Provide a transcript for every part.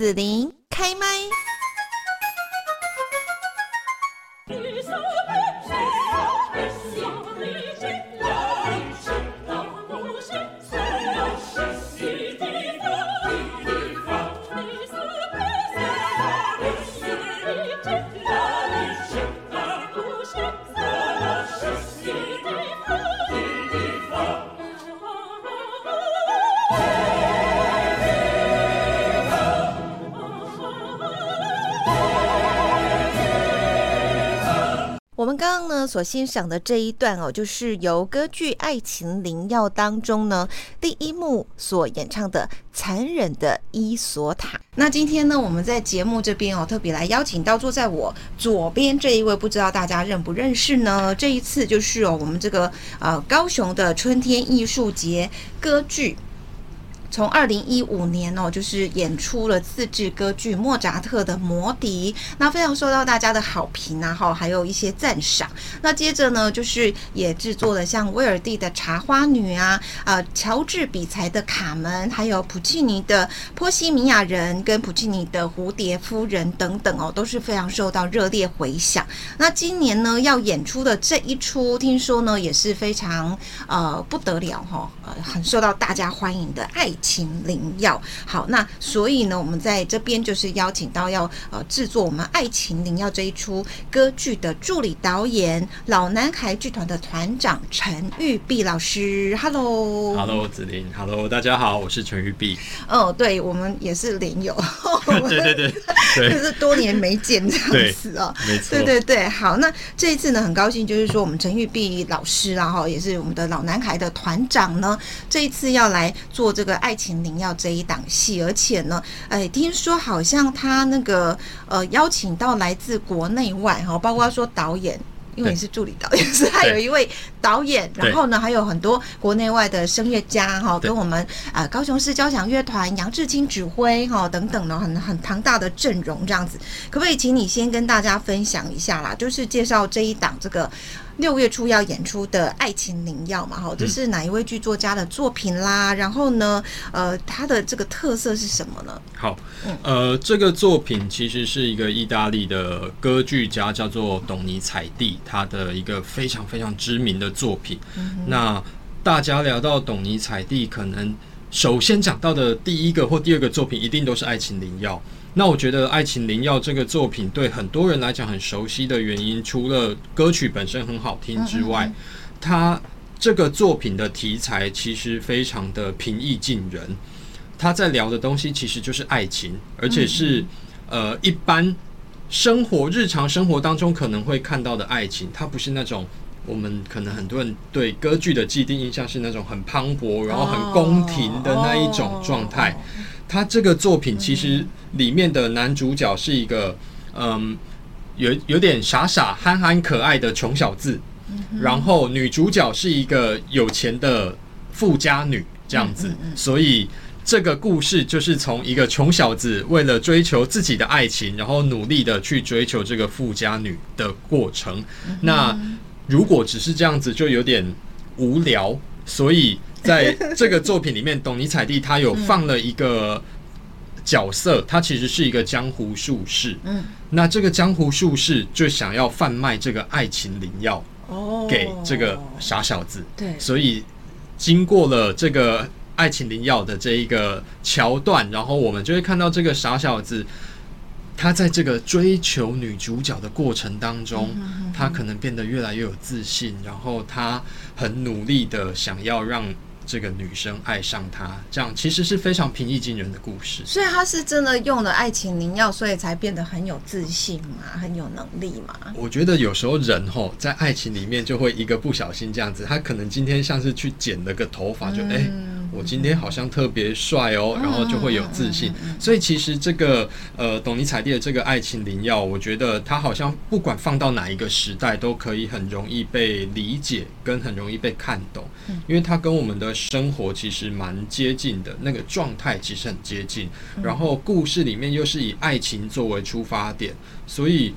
子琳开麦。刚刚呢所欣赏的这一段哦，就是由歌剧《爱情灵药》当中呢第一幕所演唱的《残忍的伊索塔》。那今天呢，我们在节目这边哦，特别来邀请到坐在我左边这一位，不知道大家认不认识呢？这一次就是哦，我们这个呃高雄的春天艺术节歌剧。从二零一五年哦，就是演出了自制歌剧《莫扎特的魔笛》，那非常受到大家的好评啊，哈，还有一些赞赏。那接着呢，就是也制作了像威尔第的《茶花女》啊，呃，乔治比才的《卡门》，还有普契尼的《波西米亚人》跟普契尼的《蝴蝶夫人》等等哦，都是非常受到热烈回响。那今年呢，要演出的这一出，听说呢也是非常呃不得了哈，呃，很受到大家欢迎的爱情灵药，好，那所以呢，我们在这边就是邀请到要呃制作我们爱情灵药这一出歌剧的助理导演老男孩剧团的团长陈玉碧老师，Hello，Hello 子琳，Hello 大家好，我是陈玉碧。哦，对，我们也是连友，对对对，就是多年没见这样子哦，没错，对对对，好，那这一次呢，很高兴就是说我们陈玉碧老师然后也是我们的老男孩的团长呢，这一次要来做这个爱情灵药这一档戏，而且呢，哎，听说好像他那个呃邀请到来自国内外哈，包括说导演，因为你是助理导演，是还有一位导演，然后呢还有很多国内外的声乐家哈，跟我们啊高雄市交响乐团杨志清指挥哈等等呢，很很庞大的阵容这样子，可不可以请你先跟大家分享一下啦？就是介绍这一档这个。六月初要演出的《爱情灵药》嘛，哈，这是哪一位剧作家的作品啦？然后呢，呃，他的这个特色是什么呢？好，呃，这个作品其实是一个意大利的歌剧家，叫做董尼采蒂，他的一个非常非常知名的作品。嗯、那大家聊到董尼采蒂，可能首先讲到的第一个或第二个作品，一定都是《爱情灵药》。那我觉得《爱情灵药》这个作品对很多人来讲很熟悉的原因，除了歌曲本身很好听之外，它这个作品的题材其实非常的平易近人。他在聊的东西其实就是爱情，而且是呃一般生活日常生活当中可能会看到的爱情，它不是那种我们可能很多人对歌剧的既定印象是那种很磅礴，然后很宫廷的那一种状态。他这个作品其实里面的男主角是一个，嗯，有有点傻傻、憨憨、可爱的穷小子，然后女主角是一个有钱的富家女，这样子。所以这个故事就是从一个穷小子为了追求自己的爱情，然后努力的去追求这个富家女的过程。那如果只是这样子，就有点无聊，所以。在这个作品里面，董尼采蒂他有放了一个角色，他其实是一个江湖术士。嗯，那这个江湖术士就想要贩卖这个爱情灵药给这个傻小子。对，所以经过了这个爱情灵药的这一个桥段，然后我们就会看到这个傻小子，他在这个追求女主角的过程当中，他可能变得越来越有自信，然后他很努力的想要让。这个女生爱上他，这样其实是非常平易近人的故事。所以他是真的用了爱情灵药，所以才变得很有自信嘛，很有能力嘛。我觉得有时候人吼在爱情里面就会一个不小心这样子，他可能今天像是去剪了个头发，就哎。嗯我今天好像特别帅哦，然后就会有自信。所以其实这个呃，董尼采蒂的这个爱情灵药，我觉得它好像不管放到哪一个时代，都可以很容易被理解，跟很容易被看懂。因为它跟我们的生活其实蛮接近的，那个状态其实很接近。然后故事里面又是以爱情作为出发点，所以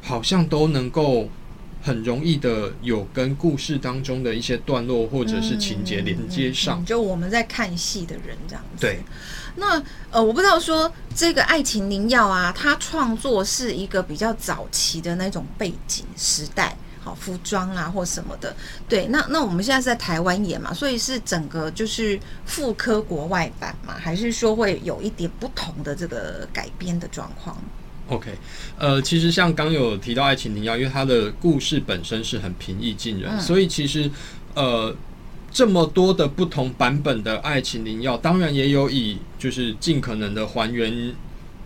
好像都能够很容易的有跟故事当中的一些段落或者是情节连接上，嗯嗯嗯，就我们在看戏的人这样子。对，那呃，我不知道说这个《爱情灵药》啊，它创作是一个比较早期的那种背景时代，好服装啊或什么的。对，那那我们现在是在台湾演嘛，所以是整个就是复刻国外版嘛，还是说会有一点不同的这个改编的状况？OK，呃，其实像刚有提到《爱情灵药》，因为它的故事本身是很平易近人，嗯、所以其实呃这么多的不同版本的《爱情灵药》，当然也有以就是尽可能的还原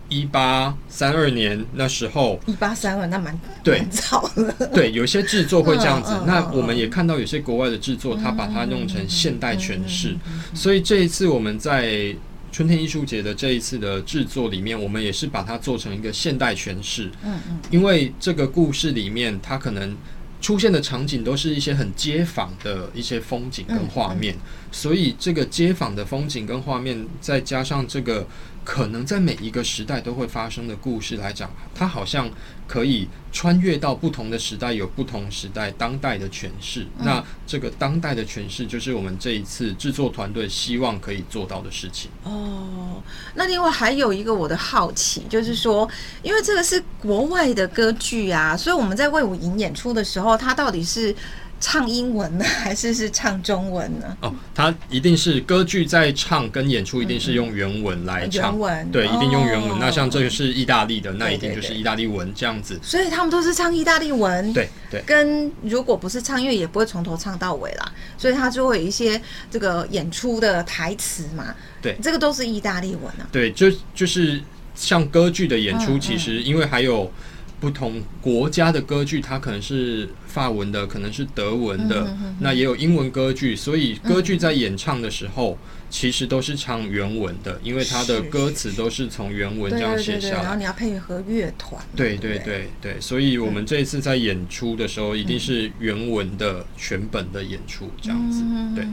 一八三二年那时候。一八三二那蛮对早了，对，有些制作会这样子。那我们也看到有些国外的制作，他把它弄成现代诠释，所以这一次我们在。春天艺术节的这一次的制作里面，我们也是把它做成一个现代诠释。嗯嗯，因为这个故事里面，它可能出现的场景都是一些很街坊的一些风景跟画面，所以这个街坊的风景跟画面，再加上这个。可能在每一个时代都会发生的故事来讲，它好像可以穿越到不同的时代，有不同时代当代的诠释。嗯、那这个当代的诠释，就是我们这一次制作团队希望可以做到的事情。哦，那另外还有一个我的好奇，就是说，因为这个是国外的歌剧啊，所以我们在魏武营演出的时候，它到底是？唱英文呢，还是是唱中文呢？哦，他一定是歌剧在唱跟演出，一定是用原文来唱。原文对，一定用原文。哦、那像这个是意大利的，那一定就是意大利文这样子。所以他们都是唱意大利文。对对。跟如果不是唱，因为也不会从头唱到尾啦，所以他就会有一些这个演出的台词嘛。对，这个都是意大利文啊。对，就就是像歌剧的演出，其实因为还有。不同国家的歌剧，它可能是法文的，可能是德文的，那也有英文歌剧，所以歌剧在演唱的时候。嗯其实都是唱原文的，因为它的歌词都是从原文这样写下来。然后你要配合乐团。对对对对，所以我们这一次在演出的时候，一定是原文的全本的演出这样子。对，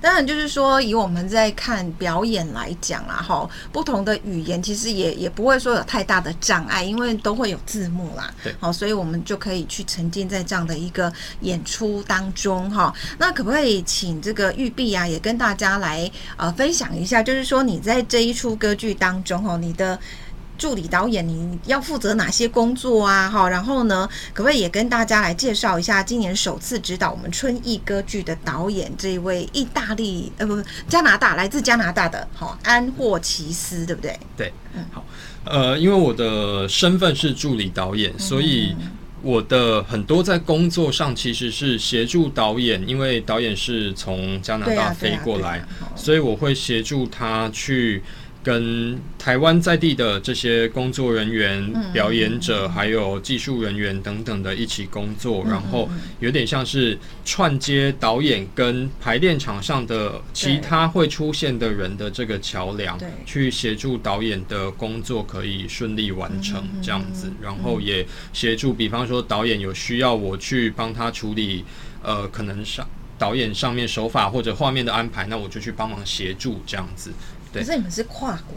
当然就是说，以我们在看表演来讲啊，哈，不同的语言其实也也不会说有太大的障碍，因为都会有字幕啦。对，好，所以我们就可以去沉浸在这样的一个演出当中哈。那可不可以请这个玉碧啊，也跟大家来？呃，分享一下，就是说你在这一出歌剧当中，哈，你的助理导演你要负责哪些工作啊？哈，然后呢，可不可以也跟大家来介绍一下今年首次指导我们春意歌剧的导演这一位意大利呃不加拿大来自加拿大的哈安霍奇斯，对不对？对，嗯，好，呃，因为我的身份是助理导演，所以。我的很多在工作上其实是协助导演，因为导演是从加拿大飞过来，所以我会协助他去。跟台湾在地的这些工作人员、表演者，还有技术人员等等的一起工作，然后有点像是串接导演跟排练场上的其他会出现的人的这个桥梁，去协助导演的工作可以顺利完成这样子，然后也协助，比方说导演有需要我去帮他处理，呃，可能上导演上面手法或者画面的安排，那我就去帮忙协助这样子。可是你们是跨国，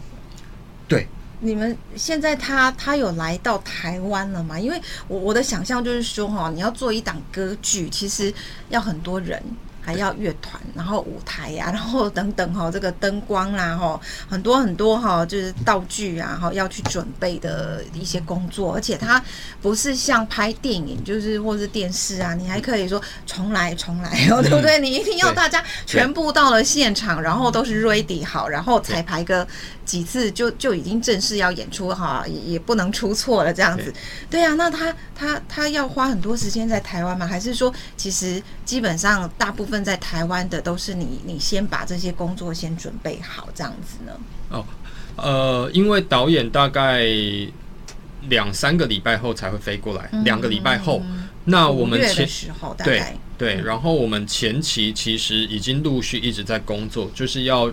对，你们现在他他有来到台湾了吗？因为我我的想象就是说哈，你要做一档歌剧，其实要很多人。还要乐团，然后舞台呀、啊，然后等等哈，这个灯光啦哈，很多很多哈，就是道具啊哈，要去准备的一些工作，而且它不是像拍电影，就是或是电视啊，你还可以说重来重来哦，对不对？你一定要大家全部到了现场，然后都是 ready 好，然后彩排个几次就就已经正式要演出哈，也也不能出错了这样子。对啊，那他他他要花很多时间在台湾吗？还是说其实基本上大部分？在台湾的都是你，你先把这些工作先准备好，这样子呢？哦，呃，因为导演大概两三个礼拜后才会飞过来，两、嗯、个礼拜后，嗯、那我们前时候大概对对，然后我们前期其实已经陆续一直在工作，就是要。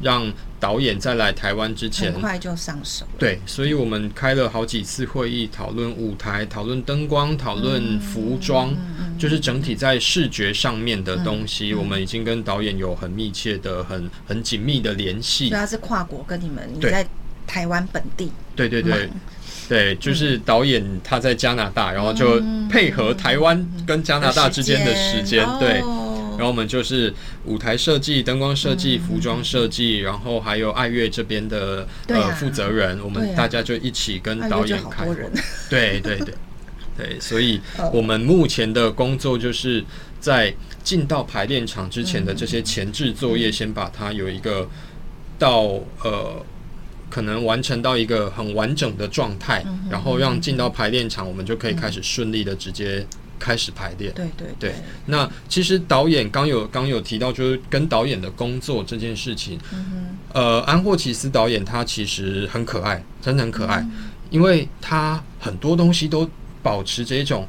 让导演在来台湾之前，很快就上手。对，所以我们开了好几次会议，讨论舞台，讨论灯光，讨论服装，就是整体在视觉上面的东西，我们已经跟导演有很密切的、很很紧密的联系。所以他是跨国跟你们，你在台湾本地。对对对。对，就是导演他在加拿大，然后就配合台湾跟加拿大之间的时间，对，然后我们就是舞台设计、灯光设计、服装设计，然后还有爱乐这边的呃负责人，我们大家就一起跟导演开会。对对对 对，所以我们目前的工作就是在进到排练场之前的这些前置作业，先把它有一个到呃。可能完成到一个很完整的状态，然后让进到排练场，我们就可以开始顺利的直接开始排练。对对对。那其实导演刚有刚有提到，就是跟导演的工作这件事情。呃，安霍奇斯导演他其实很可爱，真的很可爱，因为他很多东西都保持着一种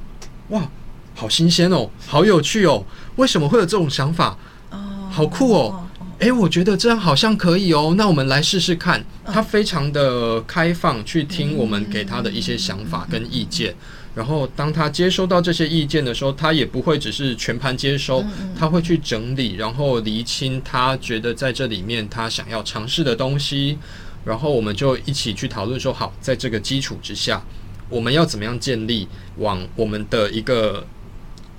哇，好新鲜哦，好有趣哦，为什么会有这种想法？哦好酷哦。诶，我觉得这样好像可以哦，那我们来试试看。他非常的开放，去听我们给他的一些想法跟意见。然后当他接收到这些意见的时候，他也不会只是全盘接收，他会去整理，然后厘清他觉得在这里面他想要尝试的东西。然后我们就一起去讨论说，好，在这个基础之下，我们要怎么样建立往我们的一个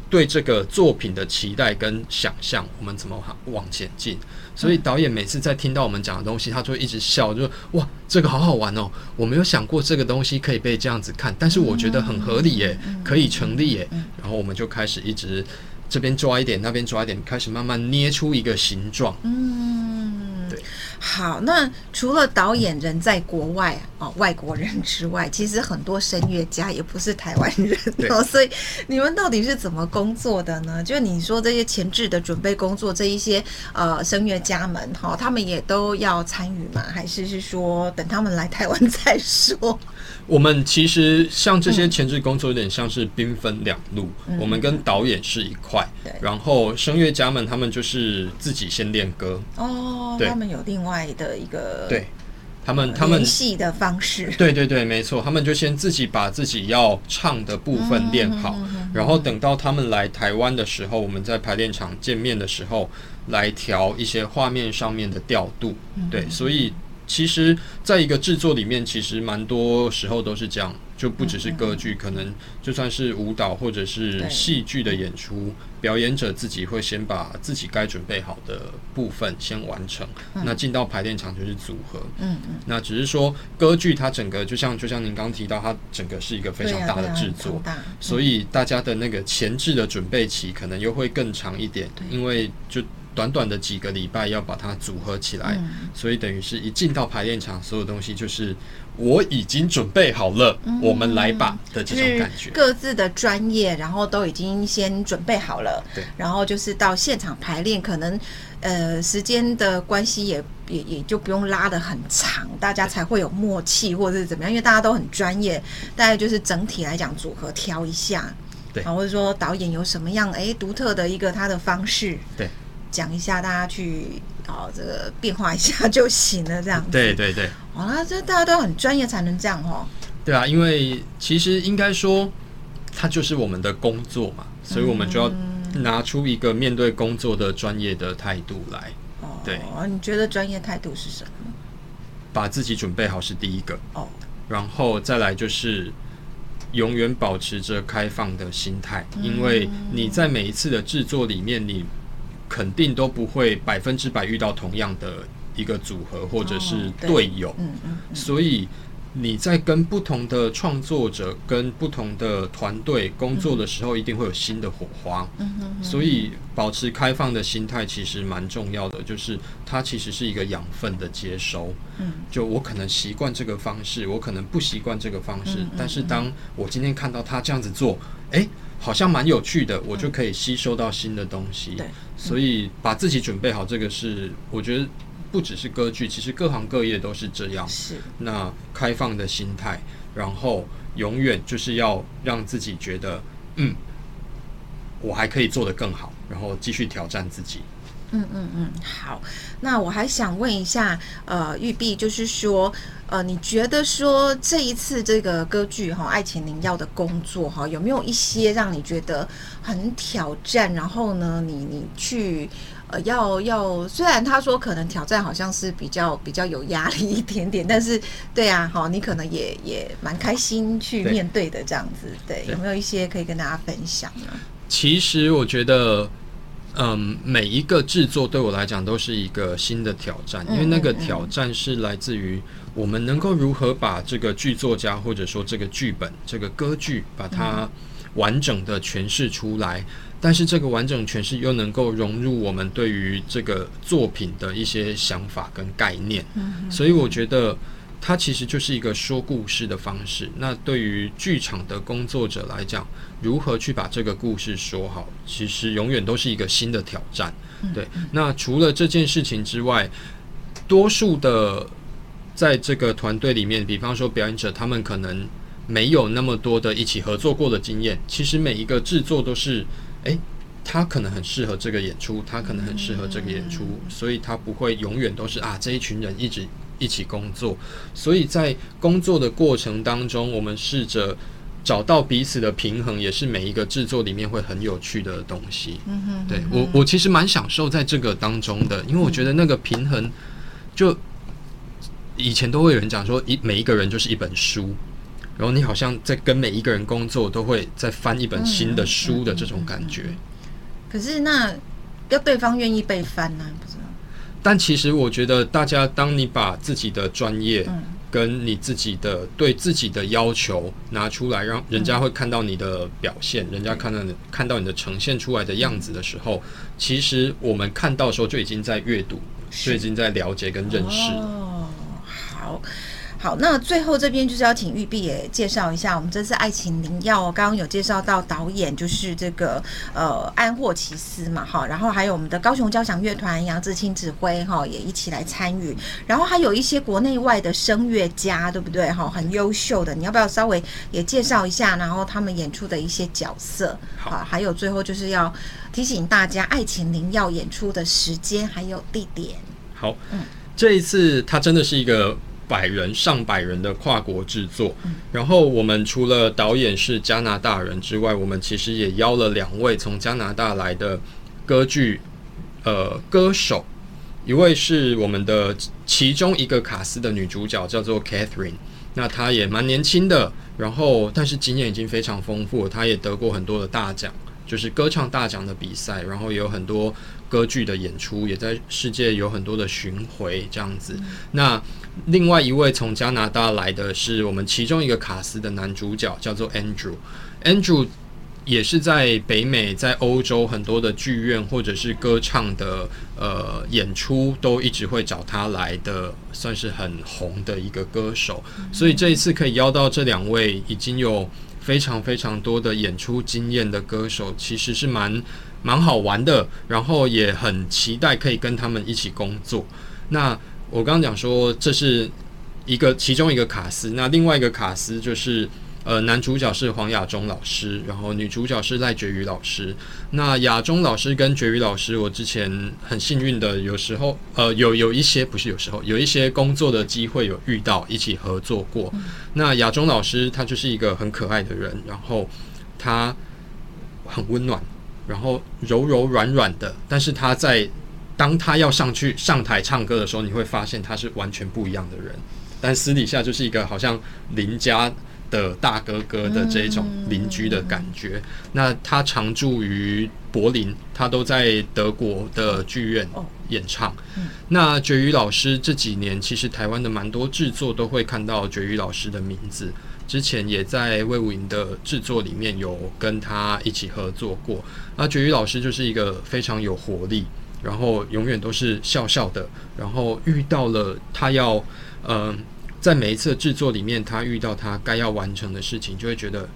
对这个作品的期待跟想象，我们怎么往前进？所以导演每次在听到我们讲的东西，他就会一直笑，就说：“哇，这个好好玩哦！我没有想过这个东西可以被这样子看，但是我觉得很合理耶，可以成立耶。”然后我们就开始一直这边抓一点，那边抓一点，开始慢慢捏出一个形状。嗯，对。好，那除了导演人在国外哦，外国人之外，其实很多声乐家也不是台湾人 哦，所以你们到底是怎么工作的呢？就你说这些前置的准备工作，这一些呃声乐家们哈、哦，他们也都要参与吗？还是是说等他们来台湾再说？我们其实像这些前置工作，有点像是兵分两路。嗯、我们跟导演是一块，对。然后声乐家们他们就是自己先练歌。哦，对。他们有另外的一个对，他们他们联系的方式，对对对，没错，他们就先自己把自己要唱的部分练好，然后等到他们来台湾的时候，我们在排练场见面的时候，来调一些画面上面的调度，对，所以。其实，在一个制作里面，其实蛮多时候都是这样，就不只是歌剧，可能就算是舞蹈或者是戏剧的演出，表演者自己会先把自己该准备好的部分先完成，那进到排练场就是组合。嗯嗯。那只是说歌剧它整个就像就像您刚提到，它整个是一个非常大的制作，所以大家的那个前置的准备期可能又会更长一点，因为就。短短的几个礼拜要把它组合起来，嗯、所以等于是一进到排练场，所有东西就是我已经准备好了，嗯、我们来吧的这种感觉。各自的专业，然后都已经先准备好了，对，然后就是到现场排练，可能呃时间的关系也也也就不用拉的很长，大家才会有默契或者是怎么样，因为大家都很专业，大概就是整体来讲组合挑一下，对，或者说导演有什么样哎独特的一个他的方式，对。讲一下，大家去哦，这个变化一下就行了，这样子。对对对。好啦，这大家都很专业才能这样哦。对啊，因为其实应该说，它就是我们的工作嘛，所以我们就要拿出一个面对工作的专业的态度来。哦，对。你觉得专业态度是什么？把自己准备好是第一个哦，然后再来就是永远保持着开放的心态，因为你在每一次的制作里面，你。肯定都不会百分之百遇到同样的一个组合或者是队友，所以你在跟不同的创作者、跟不同的团队工作的时候，一定会有新的火花。所以保持开放的心态其实蛮重要的，就是它其实是一个养分的接收。就我可能习惯这个方式，我可能不习惯这个方式，但是当我今天看到他这样子做，诶。好像蛮有趣的，我就可以吸收到新的东西。对，所以把自己准备好，这个是我觉得不只是歌剧，其实各行各业都是这样。是，那开放的心态，然后永远就是要让自己觉得，嗯，我还可以做得更好，然后继续挑战自己。嗯嗯嗯，好。那我还想问一下，呃，玉璧，就是说，呃，你觉得说这一次这个歌剧哈《爱情灵药》的工作哈，有没有一些让你觉得很挑战？然后呢，你你去呃，要要，虽然他说可能挑战好像是比较比较有压力一点点，但是对啊，好，你可能也也蛮开心去面对的这样子，对，对，有没有一些可以跟大家分享呢？其实我觉得，嗯，每一个制作对我来讲都是一个新的挑战，因为那个挑战是来自于我们能够如何把这个剧作家或者说这个剧本、这个歌剧把它完整的诠释出来。但是这个完整诠释又能够融入我们对于这个作品的一些想法跟概念，所以我觉得它其实就是一个说故事的方式。那对于剧场的工作者来讲，如何去把这个故事说好，其实永远都是一个新的挑战。对，那除了这件事情之外，多数的在这个团队里面，比方说表演者，他们可能没有那么多的一起合作过的经验。其实每一个制作都是。诶，他可能很适合这个演出，他可能很适合这个演出，所以他不会永远都是啊这一群人一直一起工作。所以在工作的过程当中，我们试着找到彼此的平衡，也是每一个制作里面会很有趣的东西。嗯哼，对我我其实蛮享受在这个当中的，因为我觉得那个平衡，就以前都会有人讲说一每一个人就是一本书。然后你好像在跟每一个人工作，都会在翻一本新的书的这种感觉。可是那要对方愿意被翻呢？但其实我觉得，大家当你把自己的专业跟你自己的对自己的要求拿出来，让人家会看到你的表现，人家看到你看到你的呈现出来的样子的时候，其实我们看到的时候就已经在阅读，就已经在了解跟认识。哦，好。好，那最后这边就是要请玉碧也介绍一下，我们这次《爱情灵药》刚刚有介绍到导演就是这个呃安霍奇斯嘛，哈，然后还有我们的高雄交响乐团杨志清指挥哈也一起来参与，然后还有一些国内外的声乐家，对不对？哈，很优秀的，你要不要稍微也介绍一下？然后他们演出的一些角色，好，还有最后就是要提醒大家，《爱情灵药》演出的时间还有地点。好，嗯，这一次它真的是一个。百人、上百人的跨国制作，然后我们除了导演是加拿大人之外，我们其实也邀了两位从加拿大来的歌剧呃歌手，一位是我们的其中一个卡斯的女主角，叫做 Catherine，那她也蛮年轻的，然后但是经验已经非常丰富，她也得过很多的大奖，就是歌唱大奖的比赛，然后也有很多歌剧的演出，也在世界有很多的巡回这样子，那。另外一位从加拿大来的是我们其中一个卡司的男主角，叫做 Andrew。Andrew 也是在北美、在欧洲很多的剧院或者是歌唱的呃演出，都一直会找他来的，算是很红的一个歌手。所以这一次可以邀到这两位已经有非常非常多的演出经验的歌手，其实是蛮蛮好玩的，然后也很期待可以跟他们一起工作。那我刚刚讲说，这是一个其中一个卡司，那另外一个卡司就是，呃，男主角是黄雅中老师，然后女主角是赖觉瑜老师。那雅中老师跟觉瑜老师，我之前很幸运的，有时候呃有有一些不是有时候有一些工作的机会有遇到，一起合作过。那雅中老师他就是一个很可爱的人，然后他很温暖，然后柔柔软软的，但是他在。当他要上去上台唱歌的时候，你会发现他是完全不一样的人，但私底下就是一个好像邻家的大哥哥的这种邻居的感觉。那他常驻于柏林，他都在德国的剧院演唱。那觉瑜老师这几年，其实台湾的蛮多制作都会看到觉瑜老师的名字，之前也在魏武营的制作里面有跟他一起合作过。那觉瑜老师就是一个非常有活力。然后永远都是笑笑的，然后遇到了他要，嗯、呃，在每一次的制作里面，他遇到他该要完成的事情，就会觉得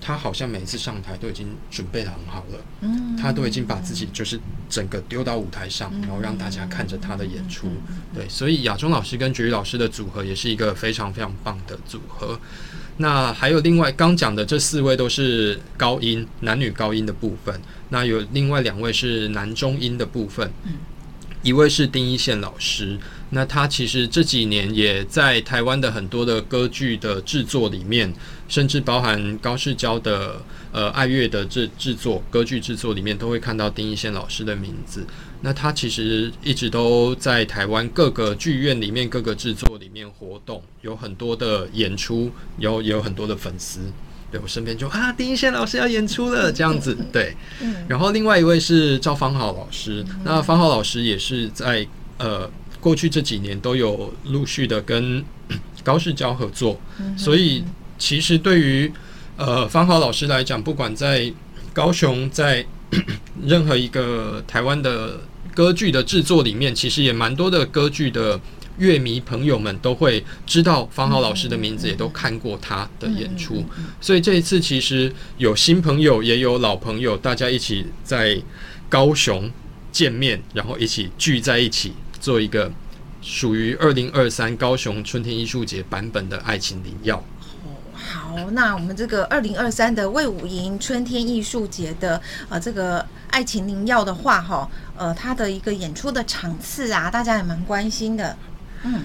他好像每一次上台都已经准备的很好了，嗯，他都已经把自己就是整个丢到舞台上，然后让大家看着他的演出，对，所以亚中老师跟绝育老师的组合也是一个非常非常棒的组合。那还有另外刚讲的这四位都是高音，男女高音的部分。那有另外两位是男中音的部分。一位是丁一宪老师，那他其实这几年也在台湾的很多的歌剧的制作里面，甚至包含高世娇的呃爱乐的制制作歌剧制作里面，都会看到丁一宪老师的名字。那他其实一直都在台湾各个剧院里面、各个制作里面活动，有很多的演出，有有很多的粉丝。对我身边就啊，丁一宪老师要演出了这样子，对。然后另外一位是赵方豪老师，那方豪老师也是在呃过去这几年都有陆续的跟 高世娇合作，所以其实对于呃方豪老师来讲，不管在高雄，在 任何一个台湾的歌剧的制作里面，其实也蛮多的歌剧的。乐迷朋友们都会知道方豪老师的名字，也都看过他的演出，所以这一次其实有新朋友，也有老朋友，大家一起在高雄见面，然后一起聚在一起，做一个属于二零二三高雄春天艺术节版本的《爱情灵药》。好，那我们这个二零二三的魏武营春天艺术节的呃这个《爱情灵药》的话，哈，呃，它的一个演出的场次啊，大家也蛮关心的。嗯，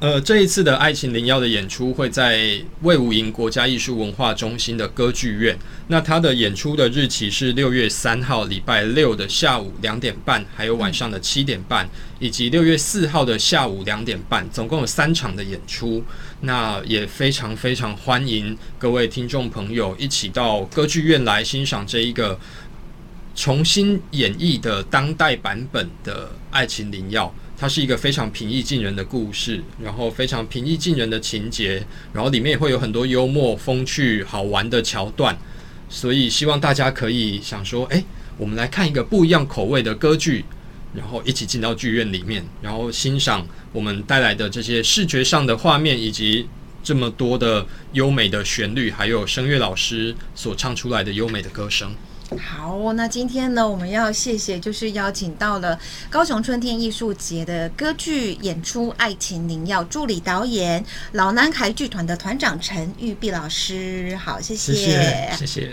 呃，这一次的《爱情灵药》的演出会在魏武营国家艺术文化中心的歌剧院。那它的演出的日期是六月三号礼拜六的下午两点半，还有晚上的七点半，以及六月四号的下午两点半，总共有三场的演出。那也非常非常欢迎各位听众朋友一起到歌剧院来欣赏这一个重新演绎的当代版本的《爱情灵药》。它是一个非常平易近人的故事，然后非常平易近人的情节，然后里面也会有很多幽默、风趣、好玩的桥段，所以希望大家可以想说，哎，我们来看一个不一样口味的歌剧，然后一起进到剧院里面，然后欣赏我们带来的这些视觉上的画面，以及这么多的优美的旋律，还有声乐老师所唱出来的优美的歌声。好，那今天呢，我们要谢谢，就是邀请到了高雄春天艺术节的歌剧演出《爱情灵药》助理导演老男孩剧团的团长陈玉碧老师。好，谢谢，谢谢。谢谢